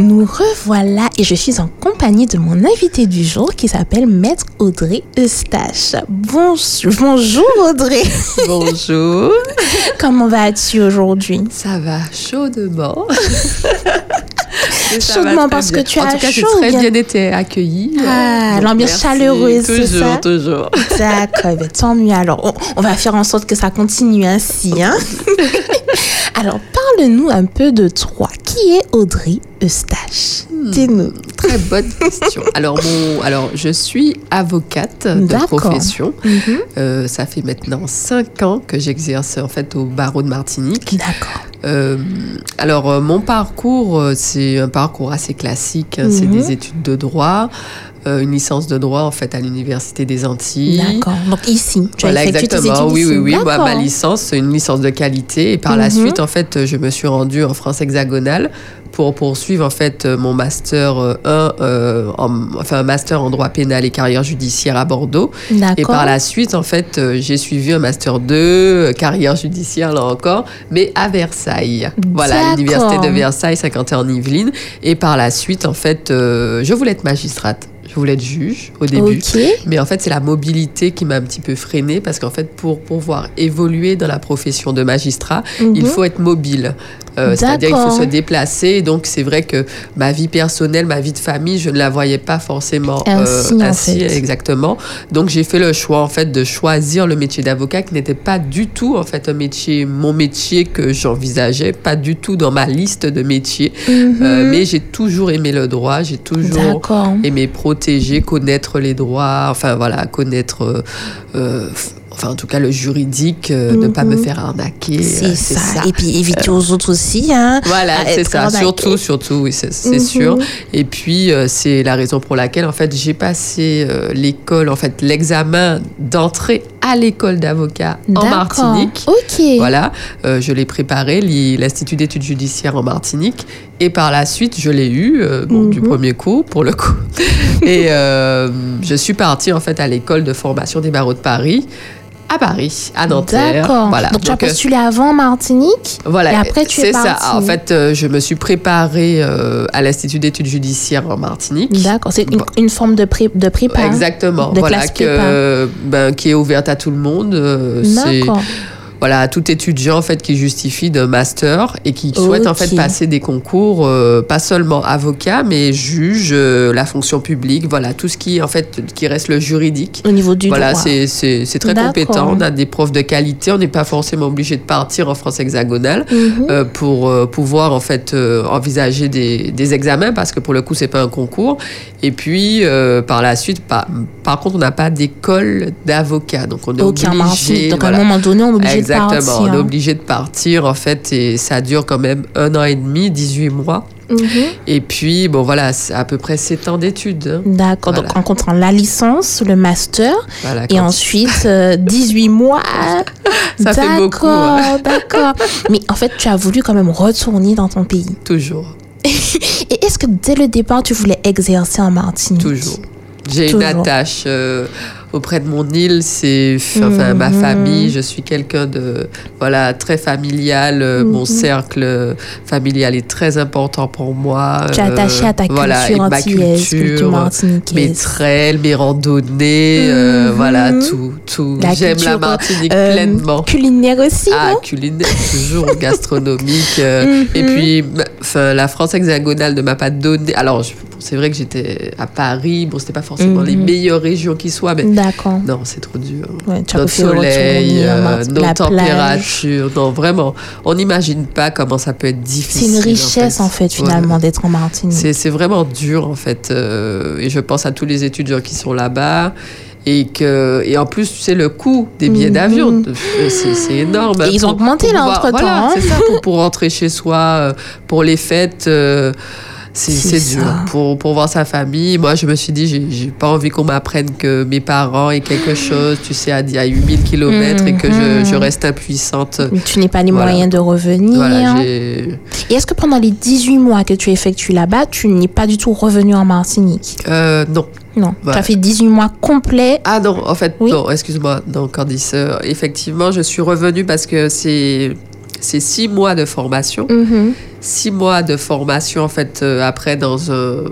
Nous revoilà et je suis en compagnie de mon invité du jour qui s'appelle Maître Audrey Eustache. Bonjour, bonjour Audrey. Bonjour. Comment vas-tu aujourd'hui? Ça va chaudement. chaudement parce que tu as En tout cas, j'ai chaud. très bien- été accueillie. Ah, Donc, l'ambiance chaleureuse, Toujours, ça? toujours. D'accord, ben, tant mieux. Alors, on, on va faire en sorte que ça continue ainsi. Hein? Alors, parle-nous un peu de toi. Qui est Audrey Eustache Hmm. Dis-nous. Très bonne question. Alors, mon, alors, je suis avocate de profession. Mhm. Euh, ça fait maintenant cinq ans que j'exerce en fait au barreau de Martinique. D'accord. Euh, alors, euh, mon parcours, c'est un parcours assez classique. hein. C'est Mhm. des études de droit, euh, une licence de droit en fait à l'université des Antilles. D'accord. Donc, ici, tu Voilà, as tes exactement. Oui, oui, oui. Bah, ma licence, c'est une licence de qualité. Et par la Mhm. suite, en fait, je me suis rendue en France hexagonale pour poursuivre en fait mon master euh, 1, euh, en- enfin un master en droit pénal et carrière judiciaire à Bordeaux. D'accord. Et par la suite, en fait, euh, j'ai suivi un master 2, euh, carrière judiciaire là encore, mais à Versailles. Voilà, l'université de Versailles, 51 en Yvelines. Et par la suite, en fait, euh, je voulais être magistrate. Je voulais être juge au début. Mais en fait, c'est la mobilité qui m'a un petit peu freinée parce qu'en fait, pour pouvoir évoluer dans la profession de magistrat, il Mhm. faut être mobile. Euh, C'est-à-dire qu'il faut se déplacer. Donc, c'est vrai que ma vie personnelle, ma vie de famille, je ne la voyais pas forcément euh, Ainsi, en ainsi, fait. exactement. Donc, j'ai fait le choix en fait de choisir le métier d'avocat qui n'était pas du tout en fait un métier, mon métier que j'envisageais, pas du tout dans ma liste de métiers. Mhm. Euh, mais j'ai toujours aimé le droit. J'ai toujours aimer protéger, connaître les droits, enfin voilà, connaître, enfin en tout cas le juridique, euh, ne pas me Mhm. faire arnaquer. C'est euh, ça. Et puis éviter aux autres aussi. Hein, Voilà, c'est ça. arnaqué. Surtout, surtout, oui, c'est c'est Mhm. sûr. Et puis, euh, c'est la raison pour laquelle, en fait, j'ai passé euh, l'école, en fait, l'examen d'entrée à l'école d'avocat en. Martinique. Ok. Voilà, euh, je l'ai préparé, l'I- l'Institut d'études judiciaires en Martinique. Et par la suite, je l'ai eu, euh, bon, du Mhm. premier coup, pour le coup. et euh, je suis partie, en fait, à l'école de formation des barreaux de Paris, à Paris, à Nanterre. D'accord. Voilà. Donc, tu as euh, postulé avant Martinique voilà, Et après, tu es c'est ça. En fait, euh, je me suis préparée euh, à l'Institut d'études judiciaires en Martinique. D'accord. C'est une, Bon. une forme de, pré, de prépa. hein? Exactement. De voilà, classe que, ben, qui est ouverte à tout le monde. D'accord. Voilà, à tout étudiant en fait qui justifie d'un master et qui souhaite en fait passer des concours, euh, pas seulement avocat, mais juge, euh, la fonction publique, voilà, tout ce qui en fait qui reste le juridique. Au niveau du Voilà, droit. c'est c'est- très compétent. On a des profs de qualité. On n'est pas forcément obligé de partir en France hexagonale Mhm. euh, pour pouvoir en fait envisager des, des examens parce que pour le coup c'est pas un concours. Et puis par la suite, par, par contre, on n'a pas d'école d'avocat, donc on est Martinique. obligé. Donc, à voilà. un moment donné, on est obligé Exactement, partir. on est obligé de partir en fait et ça dure quand même un an et demi, 18 mois. Mhm. Et puis bon voilà, c'est à peu près 7 ans d'études. hein. D'accord. Donc, en comptant la licence, le master, Voilà, et ensuite euh, 18 mois. Ça fait beaucoup, hein. D'accord, d'accord. Mais en fait, tu as voulu quand même retourner dans ton pays. toujours, Et est-ce que dès le départ, tu voulais exercer en Martinique? Toujours. J'ai une attache euh, auprès de mon île, c'est enfin ma Mhm. famille. Je suis quelqu'un de voilà très familial. euh, Mon Mhm. cercle euh, familial est très important pour moi. Tu es euh, attaché à ta culture voilà, antillaise, culture culture, mes martiniquaise. trails, mes randonnées, euh, Mhm. voilà tout, J'aime la Martinique Euh, pleinement. Culinaire aussi, Ah, non? culinaire, toujours gastronomique. euh. Et puis, la France hexagonale ne m'a pas donné. Alors, je- c'est vrai que j'étais à Paris. Bon, c'était pas forcément Mhm. les meilleures régions qui soient, mais D'accord. non, c'est trop dur. Ouais, Notre soleil, euh, Martinique, nos la plage. températures. Non, vraiment, on n'imagine pas comment ça peut être C'est difficile. une richesse, en fait, finalement, Ouais. d'être en Martinique. C'est c'est vraiment dur, en fait. euh, et je pense à tous les étudiants qui sont là-bas. Et, que, et en plus, tu sais, le coût des billets Mhm. d'avion, de- c'est c'est énorme. Et ils ont augmenté, là, pouvoir- entre-temps, Voilà, hein. c'est ça, pour, pour rentrer chez soi, euh, pour les fêtes. euh, c'est dur pour, pour voir sa famille. Moi, je me suis dit, j'ai pas envie qu'on m'apprenne que mes parents aient quelque chose, tu sais, à, à 8000 km et que Mhm. je, je reste impuissante. Mais tu n'es pas les Voilà. moyens de revenir. Voilà. Et est-ce que pendant les 18 mois que tu effectues là-bas, tu n'es pas du tout revenu en Martinique? Euh, non. Non. Voilà. Tu as fait 18 mois complets. Ah non, en fait, Oui. non, excuse-moi, non, Candice. euh, effectivement, je suis revenue parce que c'est c'est six mois de formation. Mhm. Six mois de formation, en fait, euh, après, dans, un,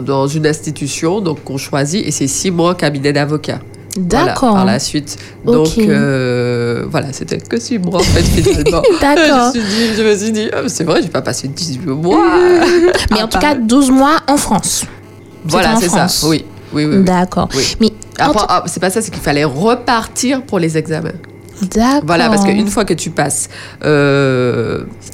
dans une institution, donc qu'on choisit, et c'est six mois cabinet d'avocat. Voilà, D'accord. par la suite. Donc, euh, voilà, c'était que six mois, en fait, finalement. D'accord. je, me suis dit, je me suis dit, ah, c'est vrai, j'ai pas passé 18 mois. Mais à en tout cas, 12 mois en France. voilà, c'est ça. Oui, oui, oui. oui. D'accord. Oui. Mais Après, ah, c'est pas ça, c'est qu'il fallait repartir pour les examens. Voilà, parce qu'une fois que tu passes, euh,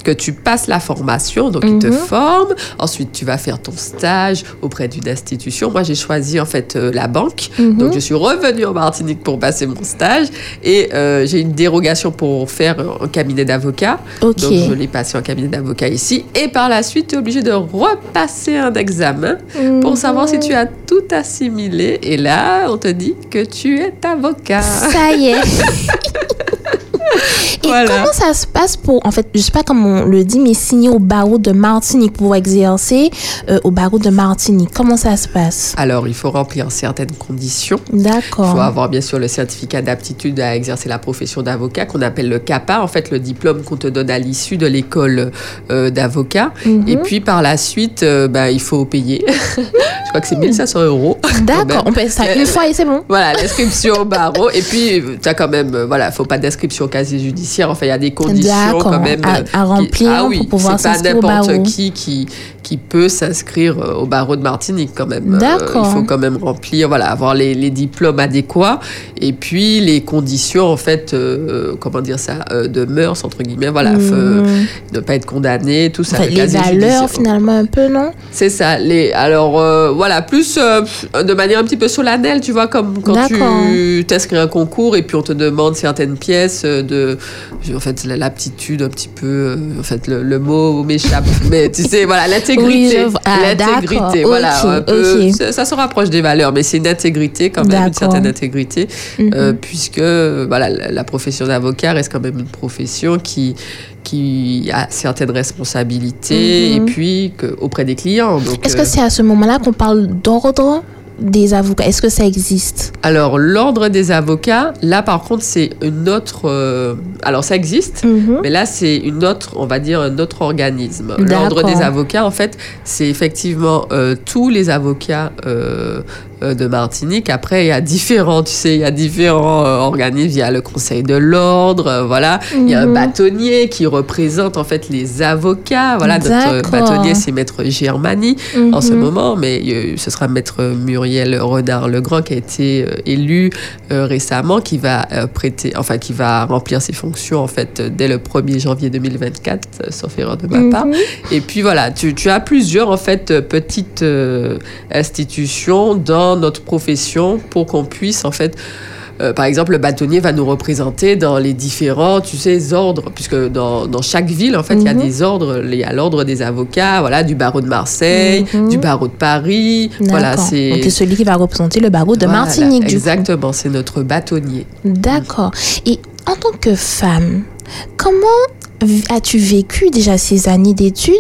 que tu passes la formation, donc ils te Mhm. forment, ensuite tu vas faire ton stage auprès d'une institution. Moi, j'ai choisi en fait euh, la banque, Mhm. donc je suis revenue en Martinique pour passer mon stage et euh, j'ai une dérogation pour faire un cabinet d'avocat. Ok. Donc je l'ai passé en cabinet d'avocat ici et par la suite, tu es obligé de repasser un examen pour savoir si tu as tout assimilé. Et là, on te dit que tu es avocat. Ça y est. Et Voilà. comment ça se passe pour, en fait, je sais pas comment on le dit, mais signer au barreau de Martinique pour exercer euh, au barreau de Martinique Comment ça se passe? Alors, il faut remplir certaines conditions. Il D'accord. faut avoir bien sûr le certificat d'aptitude à exercer la profession d'avocat qu'on appelle le CAPA, en fait le diplôme qu'on te donne à l'issue de l'école euh, d'avocat. Mhm. Et puis par la suite, euh, bah, il faut payer. Je crois que c'est 1500 euros. D'accord. On paye ça une fois et c'est bon. Voilà, l'inscription au barreau. Et puis, tu as quand même, euh, voilà, faut pas d'inscription au casier judiciaire. Enfin, il y a des conditions quand même. À- euh, qui- remplir ah oui, pour pouvoir c'est pas s'inscrire au n'importe barreau. qui, qui qui peut s'inscrire euh, au barreau de Martinique quand même. Euh, D'accord. il faut quand même remplir, voilà, avoir les, les diplômes adéquats et puis les conditions, en fait, euh, comment dire ça, euh, de mœurs, entre guillemets, voilà, Mhm. ne pas être condamné, tout ça. Enfin, le les valeurs, judiciaire. finalement, un peu, non? C'est ça. Les, alors, voilà, plus de manière un petit peu solennelle, tu vois, comme quand tu t'inscris à un concours et puis on te demande certaines pièces de. En fait, la- l'aptitude, un petit peu. euh, en fait, le, le mot m'échappe. mais tu sais, voilà, l'intégrité. Ah, l'intégrité, voilà. Un peu- ça, ça se rapproche des valeurs, mais c'est une intégrité quand même, une certaine intégrité. Mhm. Euh, puisque voilà, la, la profession d'avocat reste quand même une profession qui, qui a certaines responsabilités Mhm. et puis que, auprès des clients. Est-ce euh, que c'est à ce moment-là qu'on parle d'ordre? Des avocats? Est-ce que ça existe? Alors, l'ordre des avocats, là par contre, c'est une autre. euh, alors, ça existe. Mhm. Mais là, c'est une autre, on va dire, un autre organisme. L'ordre des avocats, en fait, c'est effectivement euh, tous les avocats euh, de Martinique. Après, il y a différents, tu sais, il y a différents euh, organismes. Il y a le Conseil de l'ordre, euh, voilà. Il y a un Mhm. bâtonnier qui représente en fait les avocats. Voilà, notre bâtonnier, c'est Maître Germani en ce Mhm. moment, mais euh, ce sera Maître Muriel Renard-Legrand qui a été euh, élu euh, récemment, qui va euh, prêter, enfin qui va remplir ses fonctions en fait euh, dès le 1er janvier 2024, euh, sauf erreur de ma Mhm. part. Et puis voilà, tu, tu as plusieurs en fait euh, petites euh, institutions dans notre profession pour qu'on puisse en fait euh, par exemple, le bâtonnier va nous représenter dans les différents, tu sais, ordres, puisque dans, dans chaque ville, en fait, il y a Mhm. des ordres. Il y a l'ordre des avocats, voilà, du barreau de Marseille, Mhm. du barreau de Paris. Voilà, c'est. Donc, c'est celui qui va représenter le barreau de Voilà, Martinique, du. Exactement, c'est notre bâtonnier. D'accord. Et en tant que femme, comment as-tu vécu déjà ces années d'études?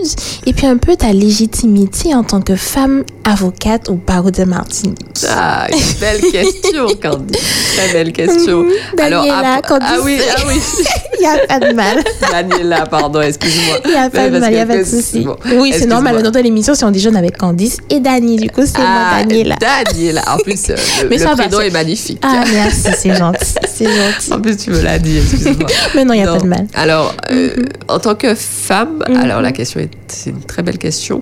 Et puis un peu ta légitimité en tant que femme avocate au barreau de Martinique Ah, une belle question, Candy. Très belle question. Mhm. Daniela, ap- Candy, ah oui, ah oui. Il n'y a pas de mal. Daniela, pardon, excuse-moi. Il n'y a pas de mal, il n'y a pas de souci. bon, Oui, c'est normal. De l'émission, si on déjeune avec Candice et Dani, du coup, c'est moi, Ah, Daniela. Daniela. En plus, euh, le, Mais le prénom est magnifique. Ah, merci, c'est gentil. C'est En gentil. plus, tu me l'as dit, excuse-moi. Mais non, il n'y a Non. pas de mal. Alors, euh, en tant que femme, Mhm. alors la question est, c'est une très belle question.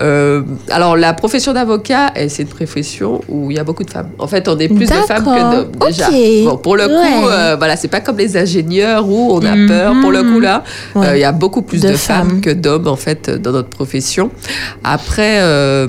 Euh, alors, la profession d'avocat, c'est une profession où il y a beaucoup de femmes. En fait, on est plus de femmes que d'hommes déjà. Bon, pour le coup, Ouais. euh, voilà, c'est pas comme les ingénieurs où on a Mhm. peur. Pour le coup là, euh, il Ouais. y a beaucoup plus De de, femmes. femmes. que d'hommes en fait dans notre profession. Après, euh,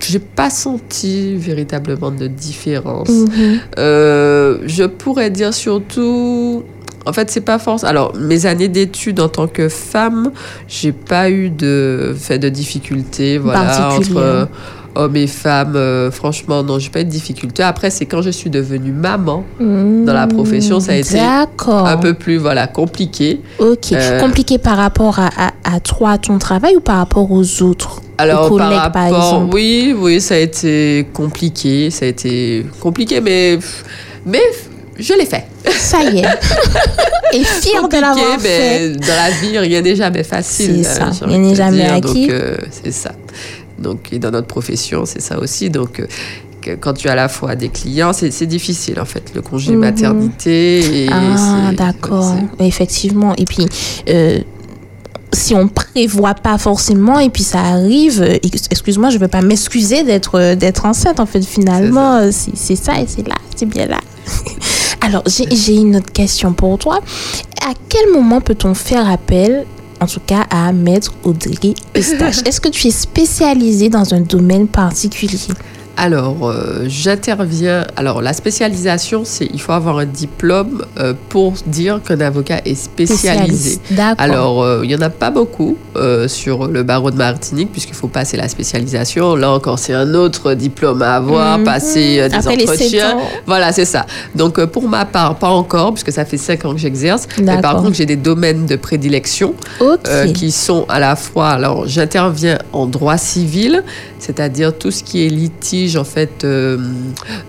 j'ai pas senti véritablement de différence. Mhm. Euh, je pourrais dire surtout. En fait, c'est pas force. Alors, mes années d'études en tant que femme, j'ai pas eu de fait de difficultés, voilà, entre euh, hommes et femmes. euh, franchement, non, j'ai pas eu de difficultés. Après, c'est quand je suis devenue maman, Dans la profession, ça a été un peu plus, voilà, compliqué. Ok. Euh, Compliqué par rapport à, à, à toi, à ton travail ou par rapport aux autres Alors, par rapport, exemple? oui, oui, ça a été compliqué, ça a été compliqué, mais, mais je l'ai fait. Ça y est. Et fier de l'avoir fait. Dans la vie, rien n'est jamais facile. C'est ça. Rien n'est jamais acquis. Donc, c'est ça. Donc, et dans notre profession, c'est ça aussi. Donc, quand tu as à la fois des clients, c'est difficile en fait, le congé Mhm. maternité. Et Ah, d'accord. c'est- Effectivement. Et puis, euh, si on prévoit pas forcément et puis ça arrive, euh, ex- excuse-moi, je veux pas m'excuser d'être euh, d'être enceinte. En fait, finalement, euh, c'est c'est ça et c'est là, c'est bien là. Alors, j'ai une autre question pour toi. À quel moment peut-on faire appel en tout cas à Maître Audrey Eustache? Est-ce que tu es spécialisée dans un domaine particulier? Alors, euh, j'interviens. Alors, la spécialisation, c'est il faut avoir un diplôme euh, pour dire qu'un avocat est spécialisé. D'accord. Alors, euh, il n'y en a pas beaucoup sur le barreau de Martinique, puisqu'il faut passer la spécialisation. Là encore, c'est un autre diplôme à avoir, Mhm. passer euh, des Après entretiens. Voilà, c'est ça. Donc, pour ma part, pas encore, puisque ça fait cinq ans que j'exerce. Mais par contre, j'ai des domaines de prédilection qui sont à la fois. Alors, j'interviens en droit civil, c'est-à-dire tout ce qui est litige en fait euh,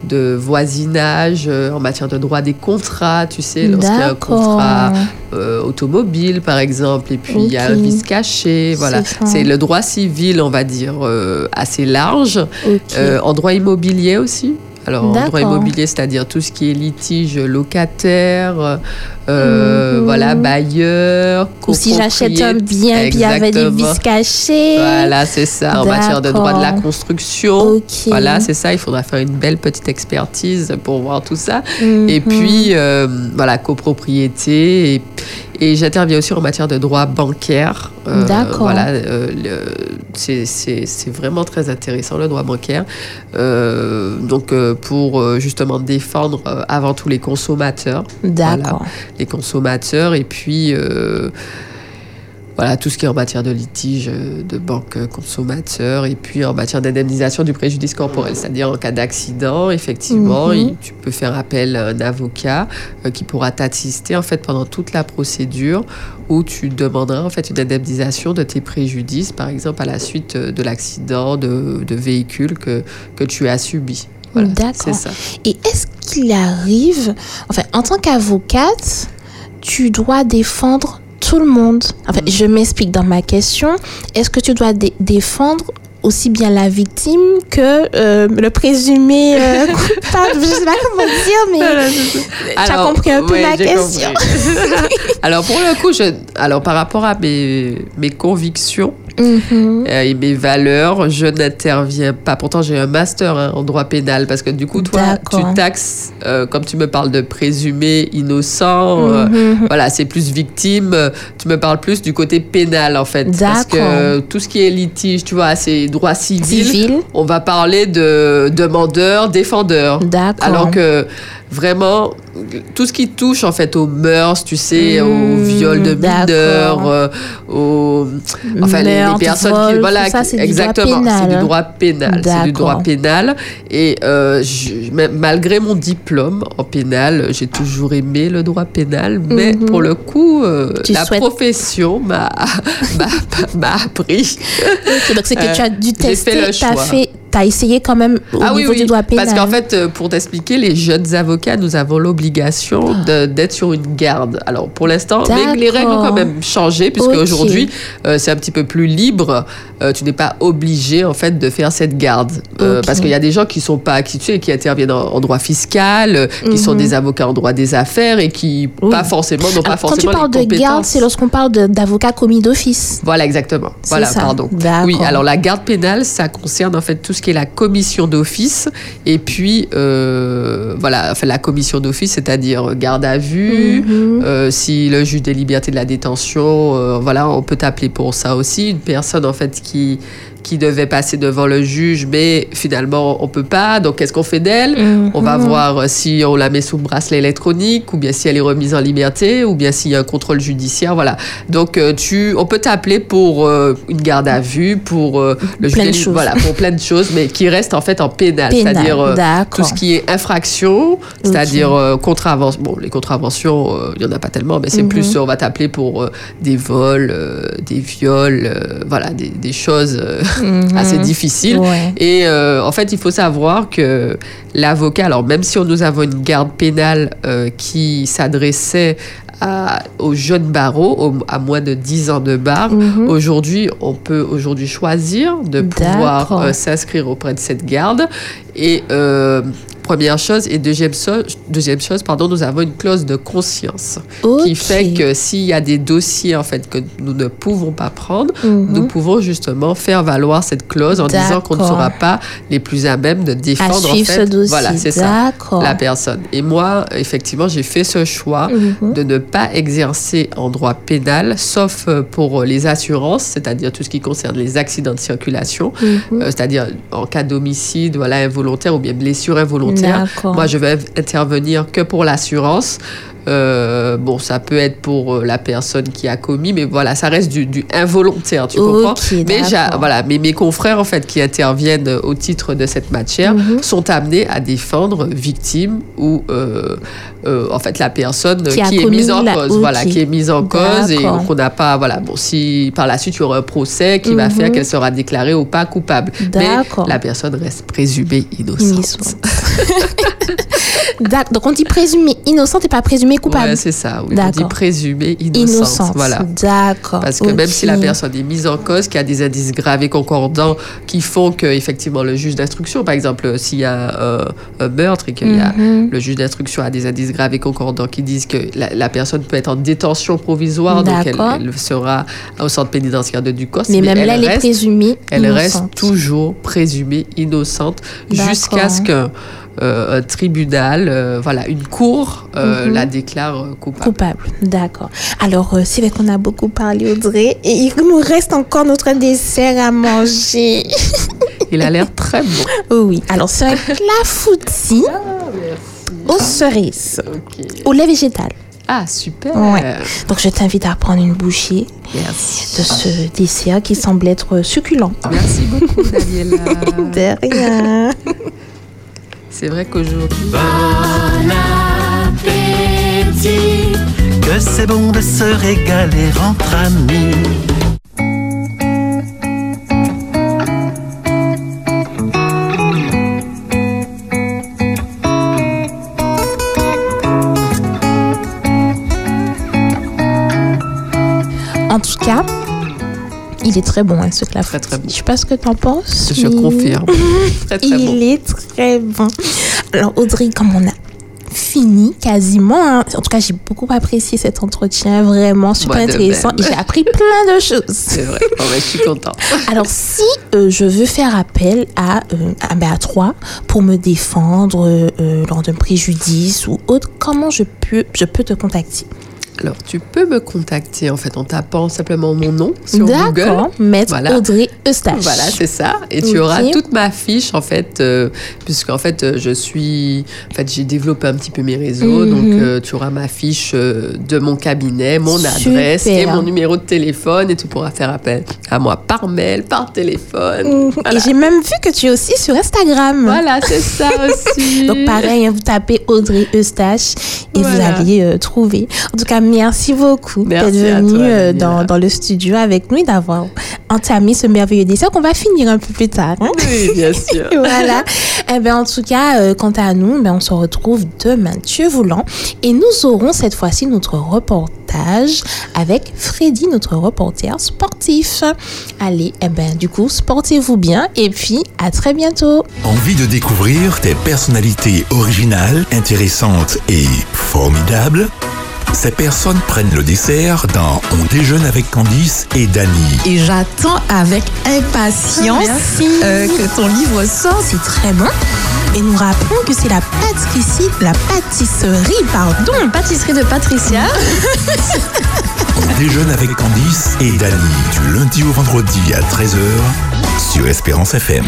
de voisinage euh, en matière de droit des contrats. Tu sais, lorsqu'il y a un contrat euh, automobile, par exemple, et puis il y a un vice caché. Voilà, C'est le droit civil, on va dire, assez large. En droit immobilier aussi? Alors, en droit immobilier, c'est-à-dire tout ce qui est litige locataire, euh, Mhm. voilà, bailleur, Ou si j'achète un bien et puis il y avait des vices cachés. Voilà, c'est ça, en matière de droit de la construction. Voilà, c'est ça, il faudra faire une belle petite expertise pour voir tout ça. Mhm. Et puis, euh, voilà, copropriété. Et, et j'interviens aussi en matière de droit bancaire. Euh, D'accord. Voilà, euh, c'est vraiment très intéressant, le droit bancaire. Euh, donc, euh, pour justement défendre avant tout les consommateurs. D'accord. Les consommateurs. Et puis. Euh, voilà, tout ce qui est en matière de litige euh, de banque euh, consommateur et puis en matière d'indemnisation du préjudice corporel, c'est-à-dire en cas d'accident, effectivement, Mhm. il- tu peux faire appel à un avocat euh, qui pourra t'assister en fait pendant toute la procédure où tu demanderas en fait une indemnisation de tes préjudices, par exemple à la suite euh, de l'accident de, de véhicule que, que tu as subi. Voilà, D'accord. Et est-ce qu'il arrive, enfin, en tant qu'avocate, tu dois défendre tout le monde Enfin, je m'explique dans ma question. Est-ce que tu dois dé- défendre aussi bien la victime que euh, le présumé euh, coupable Je sais pas comment dire, mais tu as compris un peu ouais, ma question. alors pour le coup, je, alors par rapport à mes, mes convictions Mhm. euh, et mes valeurs, je n'interviens pas. Pourtant, j'ai un master hein, en droit pénal parce que du coup, toi, tu taxes, euh, comme tu me parles de présumé innocent, euh, Mhm. voilà, c'est plus victime. Tu me parles plus du côté pénal en fait, parce que euh, tout ce qui est litige, tu vois, c'est droit civil. Civil. On va parler de demandeur, défendeur. D'accord. Alors que vraiment, tout ce qui touche en fait aux mœurs, tu sais, Mmh, au viol de mineurs, euh, aux. Enfin, les, personnes vol, qui. Voilà, ça, exactement. C'est du droit pénal. C'est du droit pénal. Et euh, je- malgré mon diplôme en pénal, j'ai toujours aimé le droit pénal. Mais Mhm. pour le coup, euh, la souhaites- profession m'a appris. Ok, donc c'est que tu as dû tester, fait le tu as choix. Fait, t'as essayé quand même au Ah oui, niveau oui, du droit pénal. parce qu'en fait, euh, pour t'expliquer, les jeunes avocats, nous avons l'obligation de- d'être sur une garde. Alors, pour l'instant, les règles ont quand même changé, puisque aujourd'hui, euh, c'est un petit peu plus libre. Euh, tu n'es pas obligé, en fait, de faire cette garde. Euh. Parce qu'il y a des gens qui sont pas, qui, tu sais, qui interviennent en, en droit fiscal, qui sont Mhm. des avocats en droit des affaires et qui, Oui. pas forcément, n'ont pas Alors, quand tu forcément parles les de garde, c'est lorsqu'on parle d'avocat commis d'office. Voilà, exactement. Voilà, ça. pardon. Oui, alors la garde pénale, ça concerne en fait tout ce qui est la commission d'office. Et puis, euh, voilà, enfin, la commission d'office, c'est-à-dire garde à vue. Mhm. euh, si le juge des libertés de la détention, euh, voilà, on peut t'appeler pour ça aussi. Une personne, en fait, qui, qui devait passer devant le juge, mais finalement, on peut pas. Donc, qu'est-ce qu'on fait d'elle? Mhm. on va voir euh, si on la met sous bracelet électronique ou bien si elle est remise en liberté ou bien s'il y a un contrôle judiciaire. Voilà. Donc, euh, tu, on peut t'appeler pour euh, une garde à vue, pour euh, le Plein de juge choses. Voilà, pour plein de choses, mais qui reste en fait en pénal. Pénal, C'est-à-dire euh, tout ce qui est infraction, c'est-à-dire euh, contravention. Bon, les contraventions, euh, il y en a pas tellement, mais c'est Mhm. plus, on va t'appeler pour euh, des vols, euh, des viols, euh, voilà, des, des choses. Mhm. assez difficile. Ouais. Et euh, en fait, il faut savoir que l'avocat, alors même si nous avons une garde pénale euh, qui s'adressait à- aux jeunes barreaux, au- à moins de 10 ans de bar, Mhm. aujourd'hui, on peut aujourd'hui choisir de pouvoir euh, s'inscrire auprès de cette garde. Et euh, première chose, et deuxième, so- deuxième chose, pardon, nous avons une clause de conscience qui fait que s'il y a des dossiers en fait que nous ne pouvons pas prendre, Mhm. nous pouvons justement faire valoir cette clause en disant qu'on ne sera pas les plus à même de défendre en fait, ce dossier. voilà, c'est ça, la personne. Et moi, effectivement, j'ai fait ce choix Mhm. de ne pas exercer en droit pénal, sauf euh, pour les assurances, c'est-à-dire tout ce qui concerne les accidents de circulation, Mhm. euh, c'est-à-dire en cas d'homicide, voilà, involontaire ou bien blessure involontaire. Moi, je vais intervenir que pour l'assurance. Euh, bon, ça peut être pour euh, la personne qui a commis, mais voilà, ça reste du, du involontaire, tu comprends? Ok, Mais voilà, mais mes confrères en fait qui interviennent euh, au titre de cette matière Mhm. sont amenés à défendre victime ou euh, euh, en fait la personne Qui est mise en la- cause, voilà, qui est mise en cause et qu'on n'a pas, voilà, bon, si par la suite il y aura un procès qui va Mhm. faire qu'elle sera déclarée ou pas coupable, mais la personne reste présumée innocente. Innocente. D'accord. Donc on dit présumé innocente et pas présumé coupable. Ouais, c'est ça, oui. On dit présumée innocente. innocente. Voilà. D'accord. Parce que même si la personne est mise en cause, qu'il y a des indices graves et concordants qui font que effectivement le juge d'instruction, par exemple, s'il y a euh, un meurtre et qu'il y a Mhm. le juge d'instruction a des indices graves et concordants qui disent que la, la personne peut être en détention provisoire, donc elle, elle sera au centre pénitentiaire de Ducos, Mais, même là, elle est reste, présumée elle reste innocente. toujours présumée innocente jusqu'à ce qu'un euh, un tribunal, euh, voilà, une cour euh, Mhm. la déclare euh, coupable. Coupable, d'accord. Alors, euh, c'est vrai qu'on a beaucoup parlé, Audrey, et il nous reste encore notre dessert à manger. Il a l'air très bon. Oh oui, alors c'est un clafoutis aux cerises, Ok. au lait végétal. Ah, super. Ouais. Donc, je t'invite à prendre une bouchée Merci. de ce dessert qui semble être succulent. Merci beaucoup, Daniela. De rien. C'est vrai qu'aujourd'hui, appétit. Que c'est bon de se régaler entre amis. En tout cas, il est très bon, hein, ce clafoutis. Très, très bon. Je sais pas ce que tu en penses. je mais confirme. Très, très Il bon. est très bon. Alors, Audrey, comme on a fini quasiment, hein, en tout cas, j'ai beaucoup apprécié cet entretien, vraiment super Moi intéressant. Et j'ai appris plein de choses. C'est vrai. Ben, je suis contente. Alors, si euh, je veux faire appel à, euh, à, ben, à toi pour me défendre euh, euh, lors d'un préjudice ou autre, comment je peux, je peux te contacter? Alors, tu peux me contacter en fait en tapant simplement mon nom sur Google. D'accord, maître Voilà. Audrey Eustache. Voilà, c'est ça. Et tu auras toute ma fiche, en fait, euh, puisqu'en fait, euh, je suis. En fait, j'ai développé un petit peu mes réseaux. Mhm. Donc, euh, tu auras ma fiche euh, de mon cabinet, mon adresse et mon numéro de téléphone. Et tu pourras faire appel à moi par mail, par téléphone. Voilà. Et j'ai même vu que tu es aussi sur Instagram. Voilà, c'est ça aussi. Donc pareil, hein, vous tapez Audrey Eustache et vous allez trouver. En tout cas, merci beaucoup d'être venu toi, euh, dans, dans le studio avec nous et d'avoir entamé ce merveilleux dessert qu'on va finir un peu plus tard. hein. Oui, bien sûr. voilà. Eh ben, en tout cas, euh, quant à nous, ben, on se retrouve demain, Dieu voulant. Et nous aurons cette fois-ci notre reportage avec Freddy, notre reporter sportif. Allez, eh ben, du coup, sportez-vous bien et puis à très bientôt. Envie de découvrir des personnalités originales, intéressantes et formidables? Ces personnes prennent le dessert dans On déjeune avec Candice et Dany. Et j'attends avec impatience euh, que ton livre sorte. C'est très bon. Et nous rappelons que c'est la pâtisserie, la pâtisserie, pardon. Pâtisserie de Patricia. On déjeune avec Candice et Dany du lundi au vendredi à 13h sur Espérance FM.